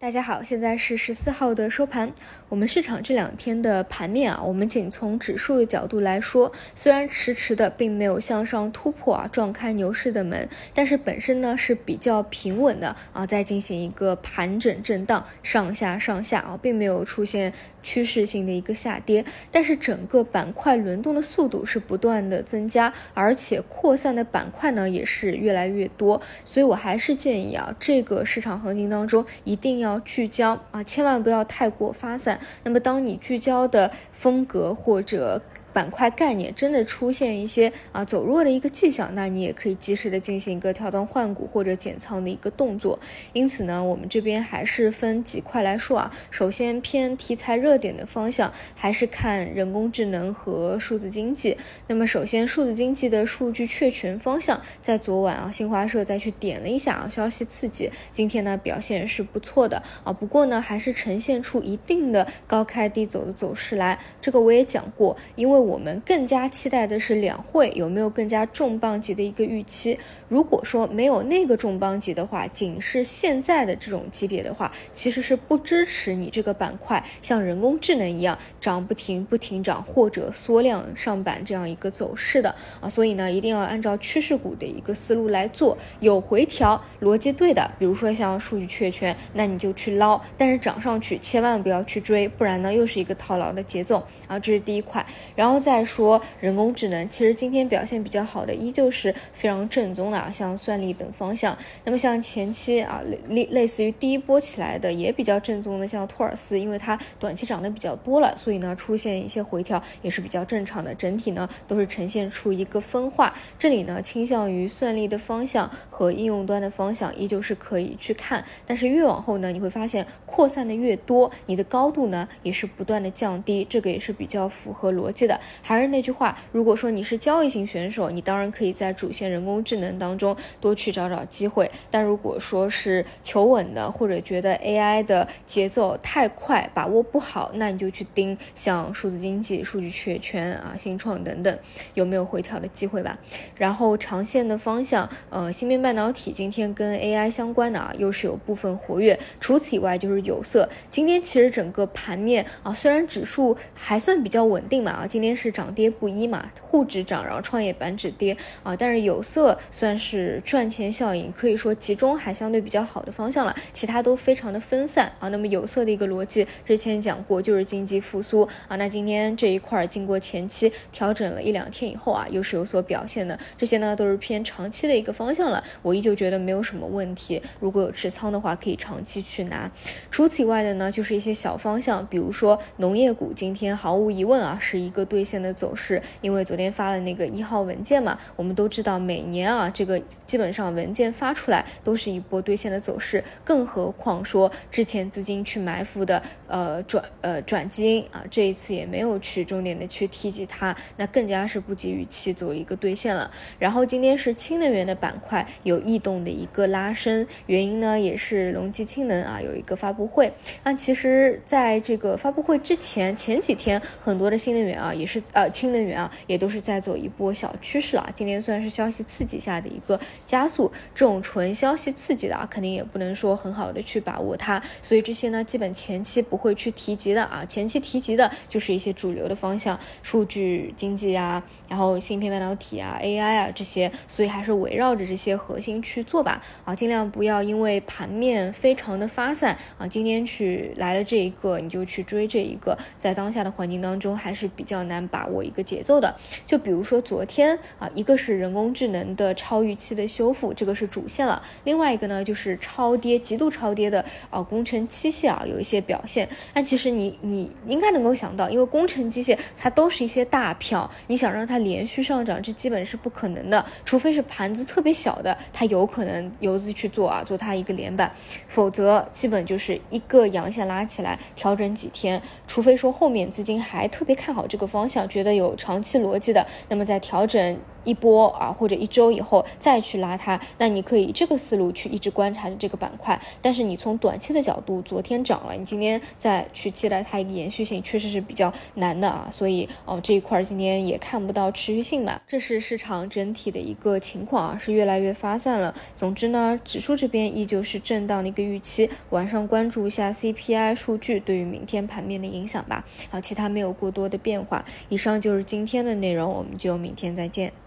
大家好，现在是十四号的收盘。我们市场这两天的盘面啊，我们仅从指数的角度来说，虽然迟迟的并没有向上突破啊，撞开牛市的门，但是本身呢是比较平稳的啊，在进行一个盘整震荡，上下上下啊，并没有出现趋势性的一个下跌。但是整个板块轮动的速度是不断的增加，而且扩散的板块呢也是越来越多。所以我还是建议啊，这个市场行情当中一定要。要聚焦啊，千万不要太过发散。那么，当你聚焦的风格或者。板块概念真的出现一些啊走弱的一个迹象，那你也可以及时的进行一个调仓换股或者减仓的一个动作。因此呢，我们这边还是分几块来说啊。首先偏题材热点的方向，还是看人工智能和数字经济。那么首先数字经济的数据确权方向，在昨晚啊新华社再去点了一下啊消息刺激，今天呢表现是不错的啊。不过呢还是呈现出一定的高开低走的走势来。这个我也讲过，因为。我们更加期待的是两会有没有更加重磅级的一个预期。如果说没有那个重磅级的话，仅是现在的这种级别的话，其实是不支持你这个板块像人工智能一样涨不停不停涨或者缩量上板这样一个走势的啊。所以呢，一定要按照趋势股的一个思路来做，有回调逻辑对的，比如说像数据确权，那你就去捞，但是涨上去千万不要去追，不然呢又是一个套牢的节奏啊。这是第一块，然后。然后再说人工智能，其实今天表现比较好的依旧是非常正宗的啊，像算力等方向。那么像前期啊类类似于第一波起来的也比较正宗的，像托尔斯，因为它短期涨得比较多了，所以呢出现一些回调也是比较正常的。整体呢都是呈现出一个分化，这里呢倾向于算力的方向和应用端的方向依旧是可以去看，但是越往后呢你会发现扩散的越多，你的高度呢也是不断的降低，这个也是比较符合逻辑的。还是那句话，如果说你是交易型选手，你当然可以在主线人工智能当中多去找找机会。但如果说是求稳的，或者觉得 AI 的节奏太快，把握不好，那你就去盯像数字经济、数据确权啊、新创等等，有没有回调的机会吧。然后长线的方向，呃，芯片半导体今天跟 AI 相关的啊，又是有部分活跃。除此以外，就是有色。今天其实整个盘面啊，虽然指数还算比较稳定嘛啊，今天是。涨跌不一嘛，沪指涨，然后创业板指跌啊。但是有色算是赚钱效应，可以说集中还相对比较好的方向了，其他都非常的分散啊。那么有色的一个逻辑之前讲过，就是经济复苏啊。那今天这一块经过前期调整了一两天以后啊，又是有所表现的。这些呢都是偏长期的一个方向了，我依旧觉得没有什么问题。如果有持仓的话，可以长期去拿。除此以外的呢，就是一些小方向，比如说农业股，今天毫无疑问啊是一个对兑现。的走势，因为昨天发了那个一号文件嘛，我们都知道每年啊，这个基本上文件发出来都是一波兑现的走势，更何况说之前资金去埋伏的呃转呃转基因啊，这一次也没有去重点的去提及它，那更加是不及预期做一个兑现了。然后今天是氢能源的板块有异动的一个拉升，原因呢也是隆基氢能啊有一个发布会，那其实在这个发布会之前前几天，很多的新能源啊也是。呃，氢能源啊，也都是在走一波小趋势啊。今天算是消息刺激下的一个加速，这种纯消息刺激的啊，肯定也不能说很好的去把握它。所以这些呢，基本前期不会去提及的啊。前期提及的就是一些主流的方向，数据经济啊，然后芯片半导体啊，AI 啊这些。所以还是围绕着这些核心去做吧。啊，尽量不要因为盘面非常的发散啊，今天去来了这一个，你就去追这一个，在当下的环境当中还是比较难把。握一个节奏的，就比如说昨天啊，一个是人工智能的超预期的修复，这个是主线了；另外一个呢，就是超跌、极度超跌的啊，工程机械啊，有一些表现。但其实你你应该能够想到，因为工程机械它都是一些大票，你想让它连续上涨，这基本是不可能的，除非是盘子特别小的，它有可能游资去做啊，做它一个连板，否则基本就是一个阳线拉起来调整几天，除非说后面资金还特别看好这个方向。想觉得有长期逻辑的，那么在调整一波啊，或者一周以后再去拉它，那你可以这个思路去一直观察着这个板块。但是你从短期的角度，昨天涨了，你今天再去期待它一个延续性，确实是比较难的啊。所以哦，这一块今天也看不到持续性嘛，这是市场整体的一个情况啊，是越来越发散了。总之呢，指数这边依旧是震荡的一个预期，晚上关注一下 CPI 数据对于明天盘面的影响吧。好，其他没有过多的变化。以上就是今天的内容，我们就明天再见。